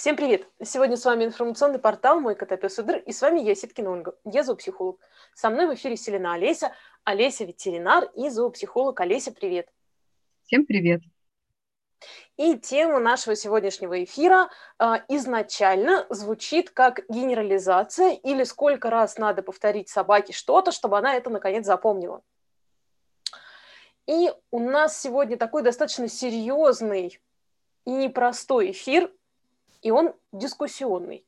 Всем привет! Сегодня с вами информационный портал «Мой котопес Удр» и с вами я, Ситкина Ольга, я зоопсихолог. Со мной в эфире Селена Олеся, Олеся ветеринар и зоопсихолог. Олеся, привет! Всем привет! И тема нашего сегодняшнего эфира э, изначально звучит как генерализация или сколько раз надо повторить собаке что-то, чтобы она это наконец запомнила. И у нас сегодня такой достаточно серьезный и непростой эфир, и он дискуссионный.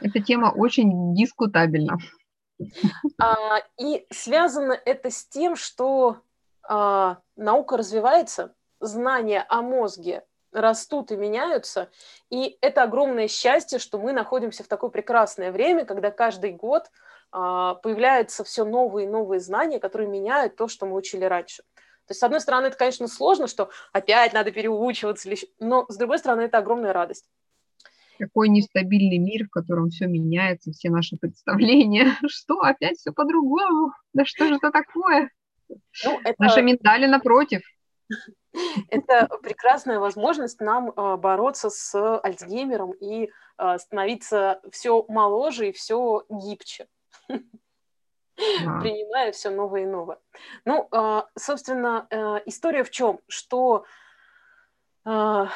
Эта тема очень дискутабельна. А, и связано это с тем, что а, наука развивается, знания о мозге растут и меняются, и это огромное счастье, что мы находимся в такое прекрасное время, когда каждый год а, появляются все новые и новые знания, которые меняют то, что мы учили раньше. То есть, с одной стороны, это, конечно, сложно, что опять надо переучиваться, но, с другой стороны, это огромная радость. Какой нестабильный мир, в котором все меняется, все наши представления. Что, опять все по-другому? Да что же это такое? Ну, это... Наша ментали напротив. Это прекрасная возможность нам э, бороться с Альцгеймером и э, становиться все моложе и все гибче принимая все новое и новое. Ну, а, собственно, э, история в чем? Что а,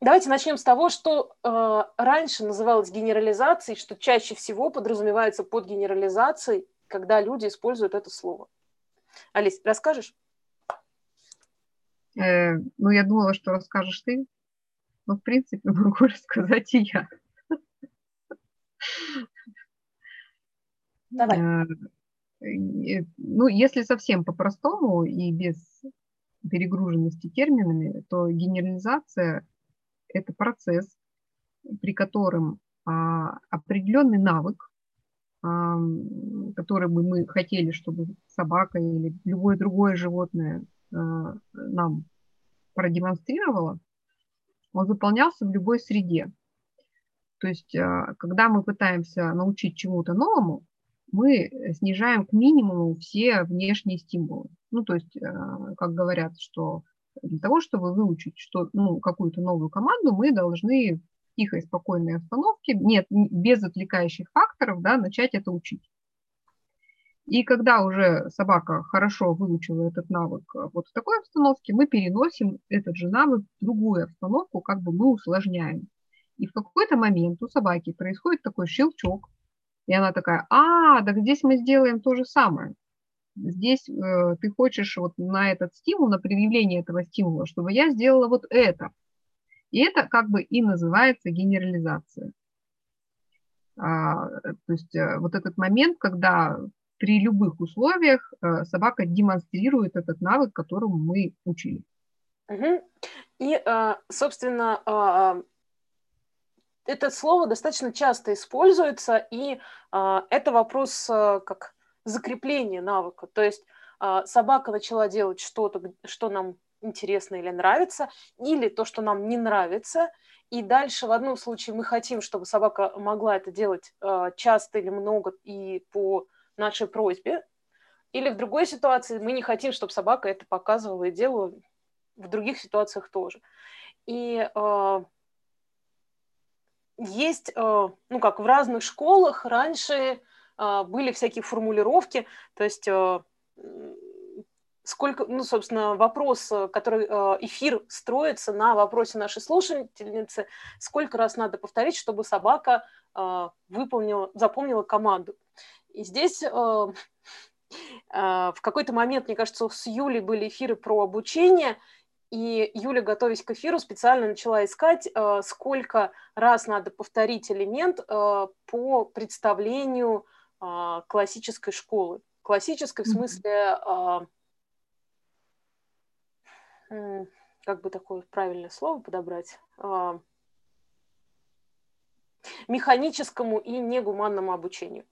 давайте начнем с того, что а, раньше называлось генерализацией, что чаще всего подразумевается под генерализацией, когда люди используют это слово. Алис, расскажешь? Э, ну, я думала, что расскажешь ты, но, в принципе, могу рассказать и я. Давай. Э, ну, если совсем по-простому и без перегруженности терминами, то генерализация – это процесс, при котором а, определенный навык, который бы мы хотели, чтобы собака или любое другое животное а, нам продемонстрировало, он выполнялся в любой среде. То есть, а, когда мы пытаемся научить чему-то новому, мы э, снижаем к минимуму все внешние стимулы. Ну, то есть, э, как говорят, что для того, чтобы выучить что, ну, какую-то новую команду, мы должны в тихой, спокойной обстановке, нет, без отвлекающих факторов, да, начать это учить. И когда уже собака хорошо выучила этот навык э, вот в такой обстановке, мы переносим этот же навык в другую обстановку, как бы мы усложняем. И в какой-то момент у собаки происходит такой щелчок, и она такая, а, так здесь мы сделаем то же самое. Здесь э, ты хочешь вот на этот стимул, на предъявление этого стимула, чтобы я сделала вот это. И это как бы и называется генерализация. А, то есть э, вот этот момент, когда при любых условиях э, собака демонстрирует этот навык, которому мы учили. Угу. И, э, собственно, а, это слово достаточно часто используется, и а, это вопрос а, как закрепления навыка. То есть а, собака начала делать что-то, что нам интересно или нравится, или то, что нам не нравится, и дальше в одном случае мы хотим, чтобы собака могла это делать а, часто или много и по нашей просьбе, или в другой ситуации мы не хотим, чтобы собака это показывала и делала в других ситуациях тоже. И э, есть, э, ну как в разных школах раньше э, были всякие формулировки, то есть э, сколько, ну, собственно, вопрос, который эфир строится на вопросе нашей слушательницы, сколько раз надо повторить, чтобы собака выполнила, запомнила команду. И здесь в какой-то момент, мне кажется, с Юлей были эфиры про обучение, и Юля, готовясь к эфиру, специально начала искать, э, сколько раз надо повторить элемент э, по представлению э, классической школы. Классической в смысле, как бы такое правильное слово подобрать, механическому и негуманному обучению.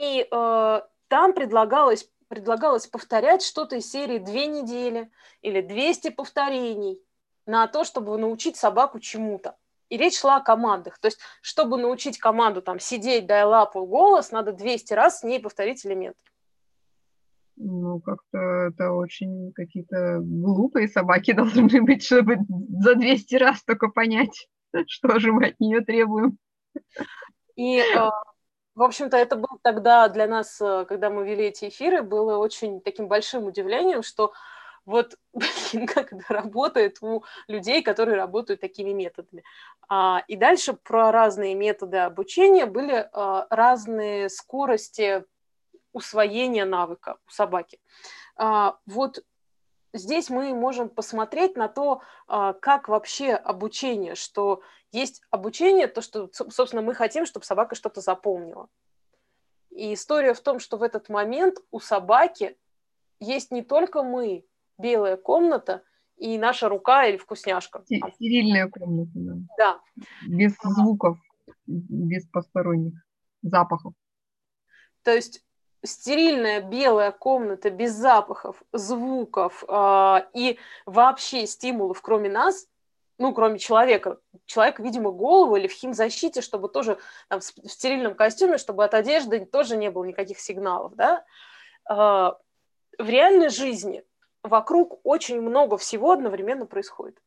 И там предлагалось предлагалось повторять что-то из серии «Две недели» или «200 повторений» на то, чтобы научить собаку чему-то. И речь шла о командах. То есть, чтобы научить команду там сидеть, дай лапу, голос, надо 200 раз с ней повторить элемент. Ну, как-то это очень какие-то глупые собаки должны быть, чтобы за 200 раз только понять, что же мы от нее требуем. И, э, в общем-то, это было тогда для нас, э, когда мы вели эти эфиры, было очень таким большим удивлением, что вот блин, как это работает у людей, которые работают такими методами. А, и дальше про разные методы обучения были а, разные скорости усвоения навыка у собаки. А, вот здесь мы можем посмотреть на то, а, как вообще обучение, что есть обучение, то, что, собственно, мы хотим, чтобы собака что-то запомнила. И история в том, что в этот момент у собаки есть не только мы, белая комната и наша рука или вкусняшка. Стерильная комната, да. Да. Без звуков, без посторонних запахов. То есть стерильная белая комната без запахов, звуков э, и вообще стимулов, кроме нас, ну, кроме человека. Человек, видимо, голову или в химзащите, чтобы тоже там, в стерильном костюме, чтобы от одежды тоже не было никаких сигналов, да. Э, в реальной жизни вокруг очень много всего одновременно происходит.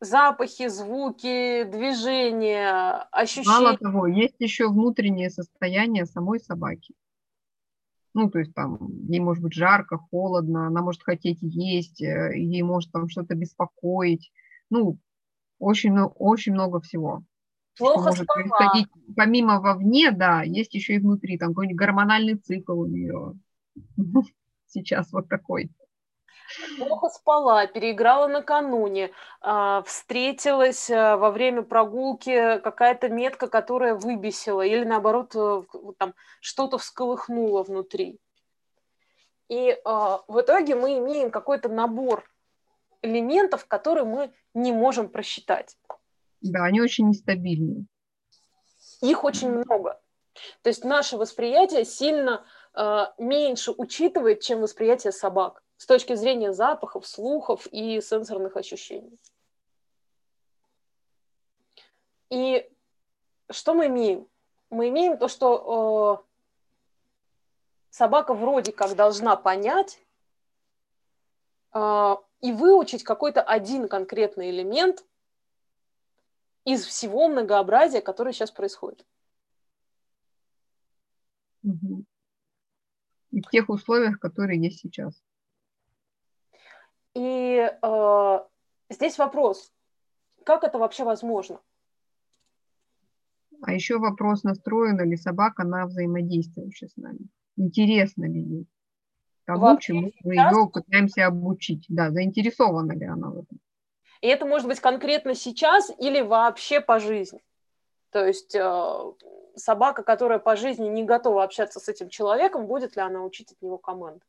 Запахи, звуки, движения, ощущения. Мало того, есть еще внутреннее состояние самой собаки. Ну, то есть там ей может быть жарко, холодно, она может хотеть есть, э, ей может там что-то беспокоить. Ну, очень, очень много всего. Плохо может происходить помимо вовне, да, есть еще и внутри, там какой-нибудь гормональный цикл у нее сейчас вот такой. Плохо спала, переиграла накануне, а, встретилась а, во время прогулки какая-то метка, которая выбесила, или наоборот э, там что-то всколыхнуло внутри. И а, в итоге мы имеем какой-то набор элементов, которые мы не можем просчитать. Да, они очень нестабильные. Их очень много. То есть наше восприятие сильно Э, меньше учитывает, чем восприятие собак с точки зрения запахов, слухов и сенсорных ощущений. И что мы имеем? Мы имеем то, что э, собака вроде как должна понять э, и выучить какой-то один конкретный элемент из всего многообразия, которое сейчас происходит. И в тех условиях, которые есть сейчас. И э, здесь вопрос, как это вообще возможно? А еще вопрос, настроена ли собака на взаимодействие с нами. Интересно ли ей тому, вообще чему мы ее пытаемся обучить. Да, заинтересована ли она в этом. И это может быть конкретно сейчас или вообще по жизни. То есть э, собака, которая по жизни не готова общаться с этим человеком, будет ли она учить от него команды.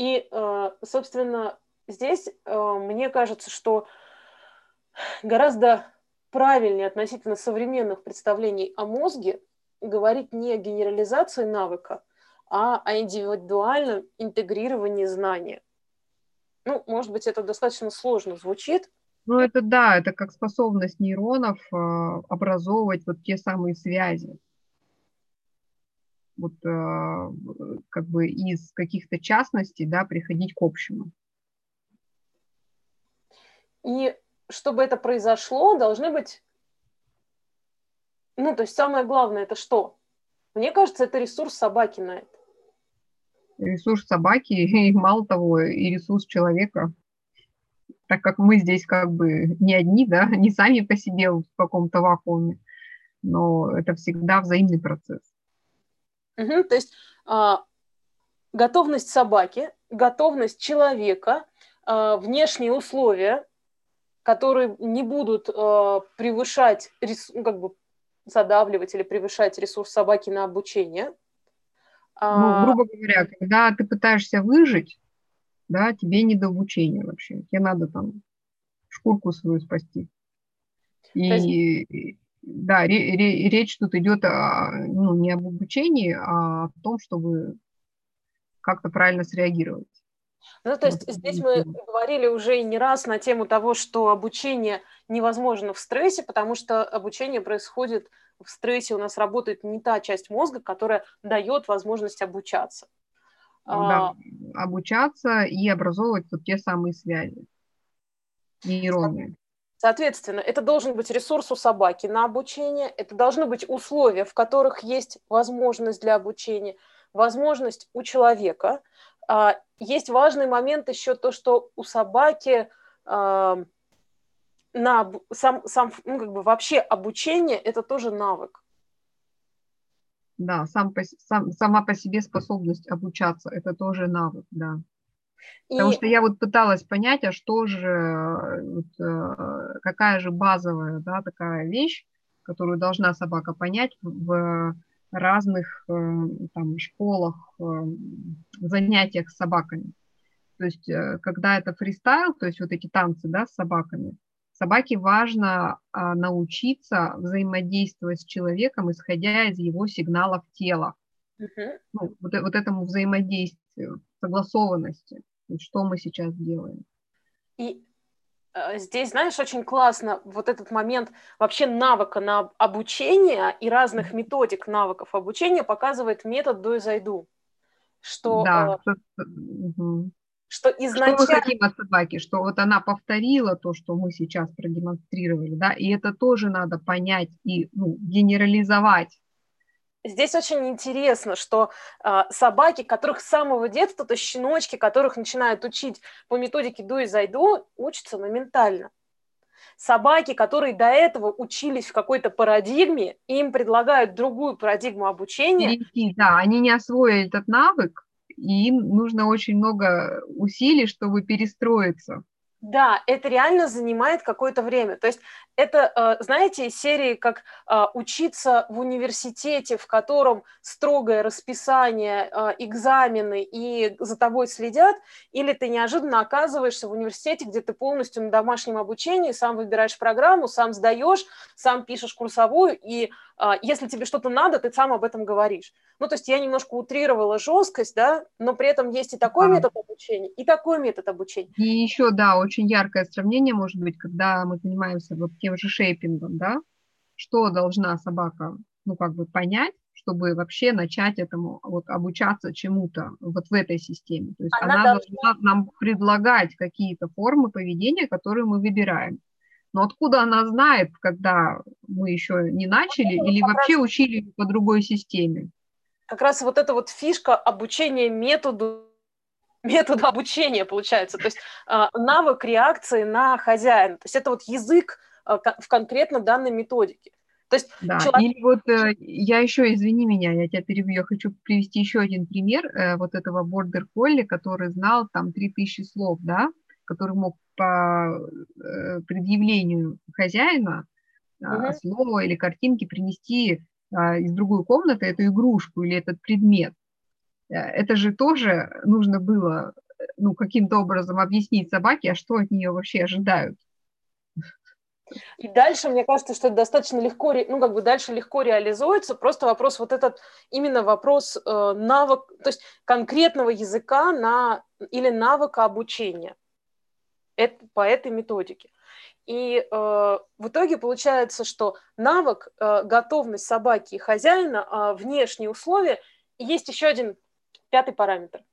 И, э, собственно, здесь э, мне кажется, что гораздо правильнее относительно современных представлений о мозге говорить не о генерализации навыка, а о индивидуальном интегрировании знания. Ну, может быть, это достаточно сложно звучит, ну, это да, это как способность нейронов э, образовывать вот те самые связи. Вот э, как бы из каких-то частностей, да, приходить к общему. И чтобы это произошло, должны быть... Ну, то есть самое главное, это что? Мне кажется, это ресурс собаки на это. Ресурс собаки, и мало того, и ресурс человека так как мы здесь как бы не одни, да, не сами по себе в каком-то вакууме, но это всегда взаимный процесс. Угу, то есть а, готовность собаки, готовность человека, а, внешние условия, которые не будут а, превышать, ну, как бы задавливать или превышать ресурс собаки на обучение. Ну, грубо говоря, когда ты пытаешься выжить, да, тебе не до обучения вообще. Тебе надо там шкурку свою спасти. И есть... да, ре, ре, речь тут идет о, ну, не об обучении, а о том, чтобы как-то правильно среагировать. Ну, то есть здесь мы говорили уже не раз на тему того, что обучение невозможно в стрессе, потому что обучение происходит в стрессе у нас работает не та часть мозга, которая дает возможность обучаться. Да, а, обучаться и образовывать вот те самые связи нейронные. Соответственно, это должен быть ресурс у собаки на обучение, это должны быть условия, в которых есть возможность для обучения, возможность у человека. А, есть важный момент еще то, что у собаки а, на сам, сам ну, как бы вообще обучение это тоже навык. Да, сам, сам, сама по себе способность обучаться это тоже навык, да. И... Потому что я вот пыталась понять, а что же, вот, э, какая же базовая, да, такая вещь, которую должна собака понять в разных э, там школах, э, занятиях с собаками. То есть, когда это фристайл, то есть вот эти танцы, да, с собаками, собаке важно а, научиться взаимодействовать с человеком, исходя из его сигналов тела. Uh-huh. Ну, вот, вот этому взаимодействию, согласованности что мы сейчас делаем. И э, здесь, знаешь, очень классно вот этот момент вообще навыка на обучение и разных методик навыков обучения показывает метод «до и зайду». Что, да, э, что изначально... Что мы хотим от собаки, что вот она повторила то, что мы сейчас продемонстрировали, да, и это тоже надо понять и ну, генерализовать Здесь очень интересно, что э, собаки, которых с самого детства, то щеночки, которых начинают учить по методике «ду и зайду», учатся моментально. Собаки, которые до этого учились в какой-то парадигме, им предлагают другую парадигму обучения. Перейти, да, они не освоили этот навык, и им нужно очень много усилий, чтобы перестроиться. Да, это реально занимает какое-то время. То есть это, э, знаете, серии как э, учиться в университете, в котором строгое расписание, э, экзамены и за тобой следят, или ты неожиданно оказываешься в университете, где ты полностью на домашнем обучении, сам выбираешь программу, сам сдаешь, сам пишешь курсовую, и если тебе что-то надо, ты сам об этом говоришь. Ну, то есть я немножко утрировала жесткость, да, но при этом есть и такой да. метод обучения, и такой метод обучения. И еще, да, очень яркое сравнение может быть, когда мы занимаемся вот тем же шейпингом, да, что должна собака, ну, как бы понять, чтобы вообще начать этому, вот, обучаться чему-то вот в этой системе. То есть она, она должна... должна нам предлагать какие-то формы поведения, которые мы выбираем. Но откуда она знает, когда мы еще не начали ну, или вообще раз... учили по другой системе? Как раз вот эта вот фишка обучения методу метода обучения получается, то есть э, навык реакции на хозяина, то есть это вот язык э, в конкретно данной методике. То есть да. человек... Или вот э, я еще, извини меня, я тебя перебью, я хочу привести еще один пример э, вот этого бордер колли, который знал там 3000 слов, да, который мог по э, предъявлению хозяина э, угу. слово или картинки принести э, из другой комнаты эту игрушку или этот предмет. Э, это же тоже нужно было ну, каким-то образом объяснить собаке, а что от нее вообще ожидают. И дальше, мне кажется, что это достаточно легко, ну, как бы дальше легко реализуется. Просто вопрос вот этот, именно вопрос э, навык, то есть конкретного языка на, или навыка обучения по этой методике. И э, в итоге получается, что навык, э, готовность собаки и хозяина, э, внешние условия, и есть еще один Пятый параметр.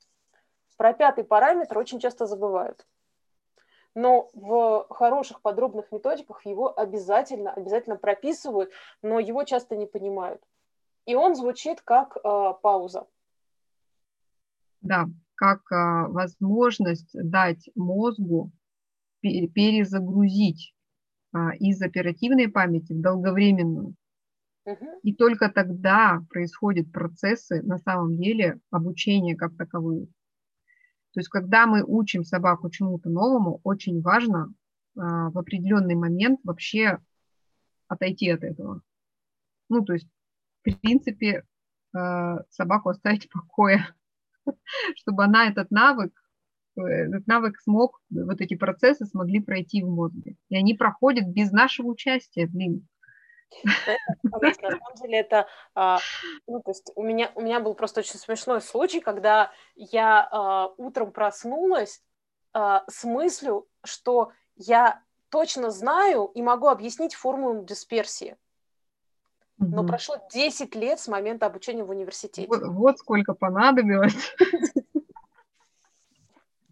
Про пятый параметр очень часто забывают. Но в хороших подробных методиках его обязательно, обязательно прописывают, но его часто не понимают. И он звучит как э, пауза. Да, как э, возможность дать мозгу перезагрузить э, из оперативной памяти в долговременную. И только тогда происходят процессы на самом деле обучения как таковые. То есть, когда мы учим собаку чему-то новому, очень важно а, в определенный момент вообще отойти от этого. Ну, то есть, в принципе, а, собаку оставить в покое, чтобы она этот навык, этот навык смог, вот эти процессы смогли пройти в мозге. И они проходят без нашего участия, блин. На самом деле это, а, ну, то есть у меня, у меня был просто очень смешной случай, когда я а, утром проснулась а, с мыслью, что я точно знаю и могу объяснить формулу дисперсии. Но прошло 10 лет с момента обучения в университете. Вот, вот сколько понадобилось.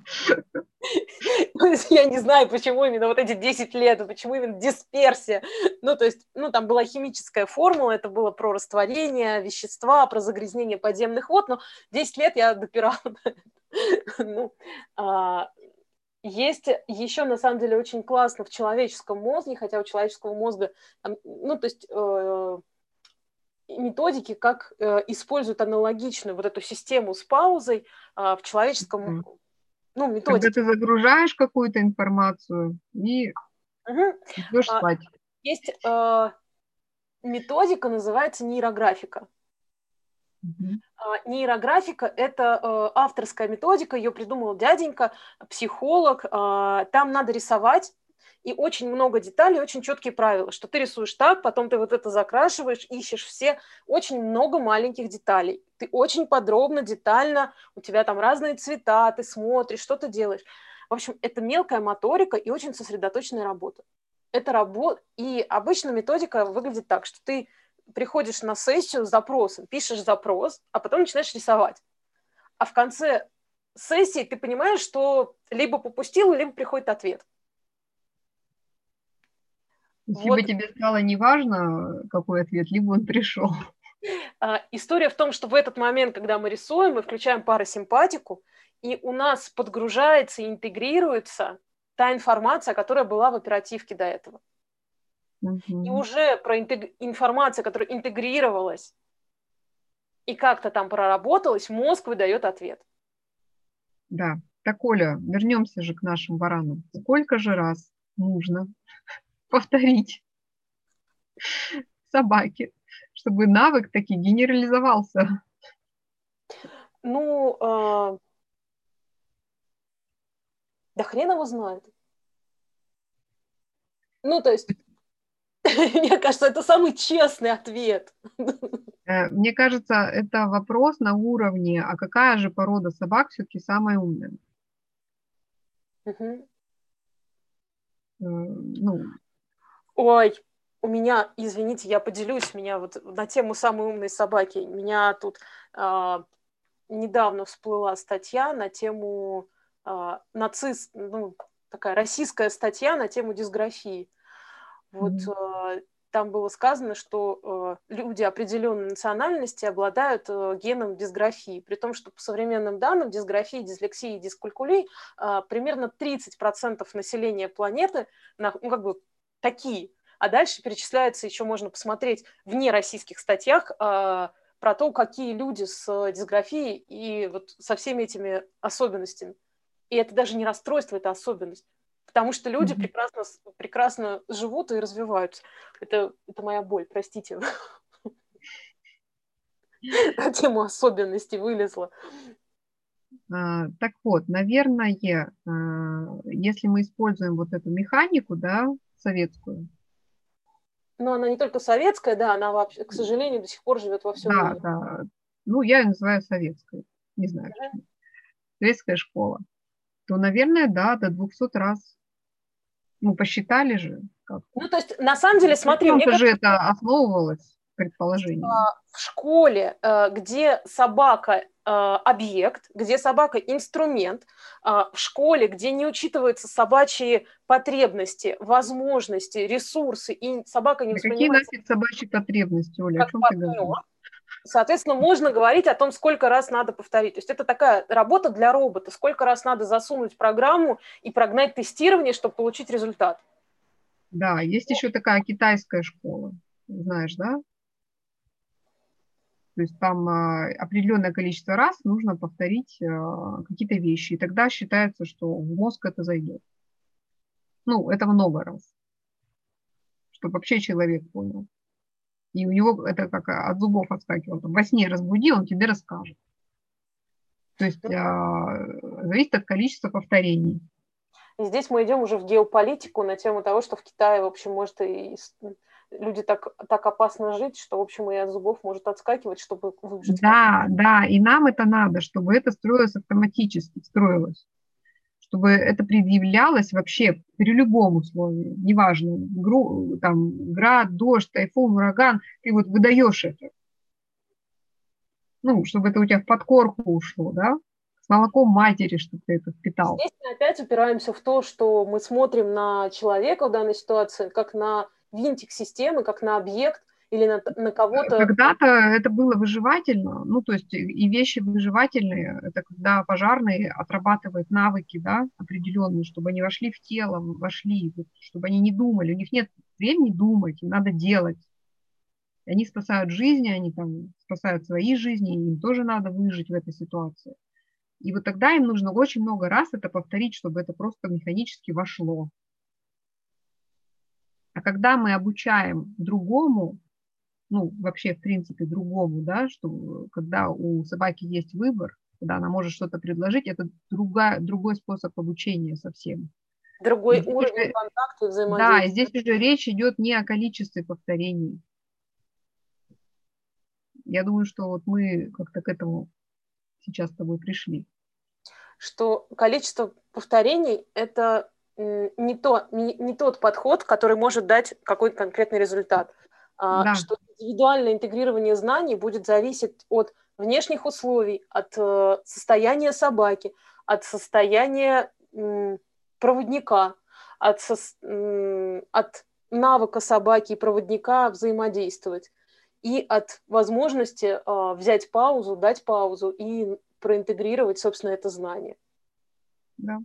Я не знаю, почему именно вот эти 10 лет, почему именно дисперсия. Ну, то есть, ну, там была химическая формула, это было про растворение вещества, про загрязнение подземных вод, но 10 лет я допирала. Ну, а, есть еще, на самом деле, очень классно в человеческом мозге, хотя у человеческого мозга, ну, то есть э, методики, как э, используют аналогичную вот эту систему с паузой э, в человеческом ну, методики. Когда ты загружаешь какую-то информацию и угу. идешь а, спать. Есть э, методика, называется нейрографика. Угу. Нейрографика – это э, авторская методика, ее придумал дяденька, психолог. Э, там надо рисовать и очень много деталей, очень четкие правила, что ты рисуешь так, потом ты вот это закрашиваешь, ищешь все, очень много маленьких деталей. Ты очень подробно, детально, у тебя там разные цвета, ты смотришь, что ты делаешь. В общем, это мелкая моторика и очень сосредоточенная работа. Это работа, и обычно методика выглядит так, что ты приходишь на сессию с запросом, пишешь запрос, а потом начинаешь рисовать. А в конце сессии ты понимаешь, что либо попустил, либо приходит ответ. Если вот. тебе стало неважно, какой ответ, либо он пришел. А, история в том, что в этот момент, когда мы рисуем, мы включаем парасимпатику, и у нас подгружается и интегрируется та информация, которая была в оперативке до этого. Угу. И уже про интег... информация, которая интегрировалась и как-то там проработалась, мозг выдает ответ. Да. Так, Оля, вернемся же к нашим баранам. Сколько же раз нужно повторить собаке, чтобы навык таки генерализовался? Ну, э, да хрен его знает. Ну, то есть, мне кажется, это самый честный ответ. Э, мне кажется, это вопрос на уровне, а какая же порода собак все-таки самая умная? Угу. Ну, Ой, у меня, извините, я поделюсь, меня вот на тему самой умной собаки, меня тут э, недавно всплыла статья на тему э, нацист, ну, такая российская статья на тему дисграфии. Вот mm-hmm. э, там было сказано, что э, люди определенной национальности обладают э, геном дисграфии, при том, что по современным данным дисграфии, дислексии и дискалькулии э, примерно 30% населения планеты, на, ну, как бы такие. А дальше перечисляется, еще можно посмотреть в нероссийских статьях э, про то, какие люди с дисграфией и вот со всеми этими особенностями. И это даже не расстройство, это особенность. Потому что люди mm-hmm. прекрасно, прекрасно живут и развиваются. Это, это моя боль, простите. На тему особенностей вылезла. А, так вот, наверное, а, если мы используем вот эту механику, да, советскую. Но она не только советская, да, она вообще, к сожалению, до сих пор живет во всем да, мире. Да, Ну, я ее называю советской, не знаю почему. Советская школа. То, наверное, да, до 200 раз. Ну, посчитали же. Как ну, то есть, на самом деле, смотри... Мне же это основывалось предположение. А, в школе, э, где собака Э, объект, где собака инструмент, а, в школе, где не учитываются собачьи потребности, возможности, ресурсы, и собака не воспринимается... Какие нафиг собачьи потребности, Оля, о чем партнер, ты говоришь? Соответственно, можно говорить о том, сколько раз надо повторить. То есть это такая работа для робота. Сколько раз надо засунуть программу и прогнать тестирование, чтобы получить результат. Да, есть еще такая китайская школа, знаешь, да? То есть там а, определенное количество раз нужно повторить а, какие-то вещи, и тогда считается, что в мозг это зайдет. Ну, это много раз, чтобы вообще человек понял. И у него это как от зубов отскакивал. Во сне разбуди, он тебе расскажет. То есть а, зависит от количества повторений. И здесь мы идем уже в геополитику на тему того, что в Китае, в общем, может и люди так, так опасно жить, что, в общем, и от зубов может отскакивать, чтобы выжить. Да, да, и нам это надо, чтобы это строилось автоматически, строилось. чтобы это предъявлялось вообще при любом условии, неважно, гру, там, град, дождь, тайфун, ураган, ты вот выдаешь это. Ну, чтобы это у тебя в подкорку ушло, да, с молоком матери, чтобы ты это впитал. Здесь мы опять упираемся в то, что мы смотрим на человека в данной ситуации как на винтик системы, как на объект, или на, на кого-то... Когда-то это было выживательно, ну, то есть и вещи выживательные, это когда пожарные отрабатывают навыки, да, определенные, чтобы они вошли в тело, вошли, чтобы они не думали, у них нет времени думать, им надо делать. Они спасают жизни, они там спасают свои жизни, им тоже надо выжить в этой ситуации. И вот тогда им нужно очень много раз это повторить, чтобы это просто механически вошло. А когда мы обучаем другому, ну, вообще, в принципе, другому, да, что когда у собаки есть выбор, когда она может что-то предложить, это другая, другой способ обучения совсем. Другой здесь уровень уже, контакта взаимодействия. Да, здесь уже речь идет не о количестве повторений. Я думаю, что вот мы как-то к этому сейчас с тобой пришли. Что количество повторений – это не, то, не, не тот подход, который может дать какой-то конкретный результат. А, да. Что индивидуальное интегрирование знаний будет зависеть от внешних условий, от э, состояния собаки, от состояния проводника, от, от навыка собаки и проводника взаимодействовать и от возможности э, взять паузу, дать паузу и проинтегрировать, собственно, это знание. Да.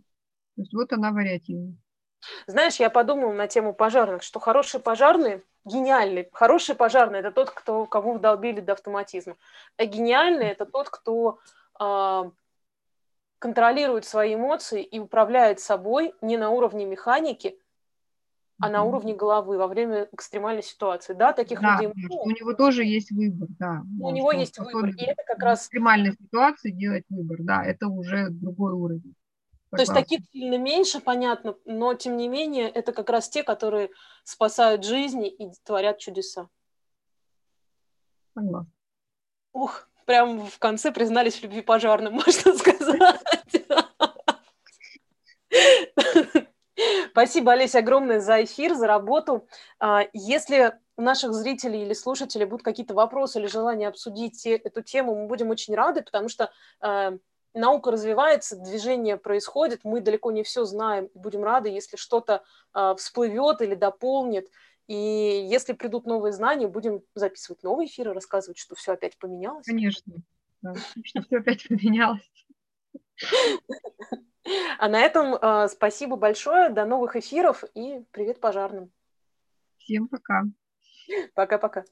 То есть вот она вариативность. Знаешь, я подумала на тему пожарных, что хорошие пожарные, гениальный, хороший пожарный – это тот, кто, кого вдолбили до автоматизма. А гениальный – это тот, кто э, контролирует свои эмоции и управляет собой не на уровне механики, а на уровне головы во время экстремальной ситуации. Да, таких да, людей много. У него тоже есть выбор, да. У да, него есть выбор, и это как раз... В экстремальной ситуации делать выбор, да, это уже другой уровень. То есть таких сильно меньше, понятно, но тем не менее это как раз те, которые спасают жизни и творят чудеса. Поняла. Ух, прям в конце признались в любви пожарным, можно сказать. Спасибо, Олеся, огромное за эфир, за работу. А, если у наших зрителей или слушателей будут какие-то вопросы или желание обсудить эту тему, мы будем очень рады, потому что а, наука развивается, движение происходит, мы далеко не все знаем, будем рады, если что-то э, всплывет или дополнит. И если придут новые знания, будем записывать новые эфиры, рассказывать, что все опять поменялось. Конечно, да, что все опять поменялось. А на этом э, спасибо большое, до новых эфиров и привет пожарным. Всем пока. Пока-пока.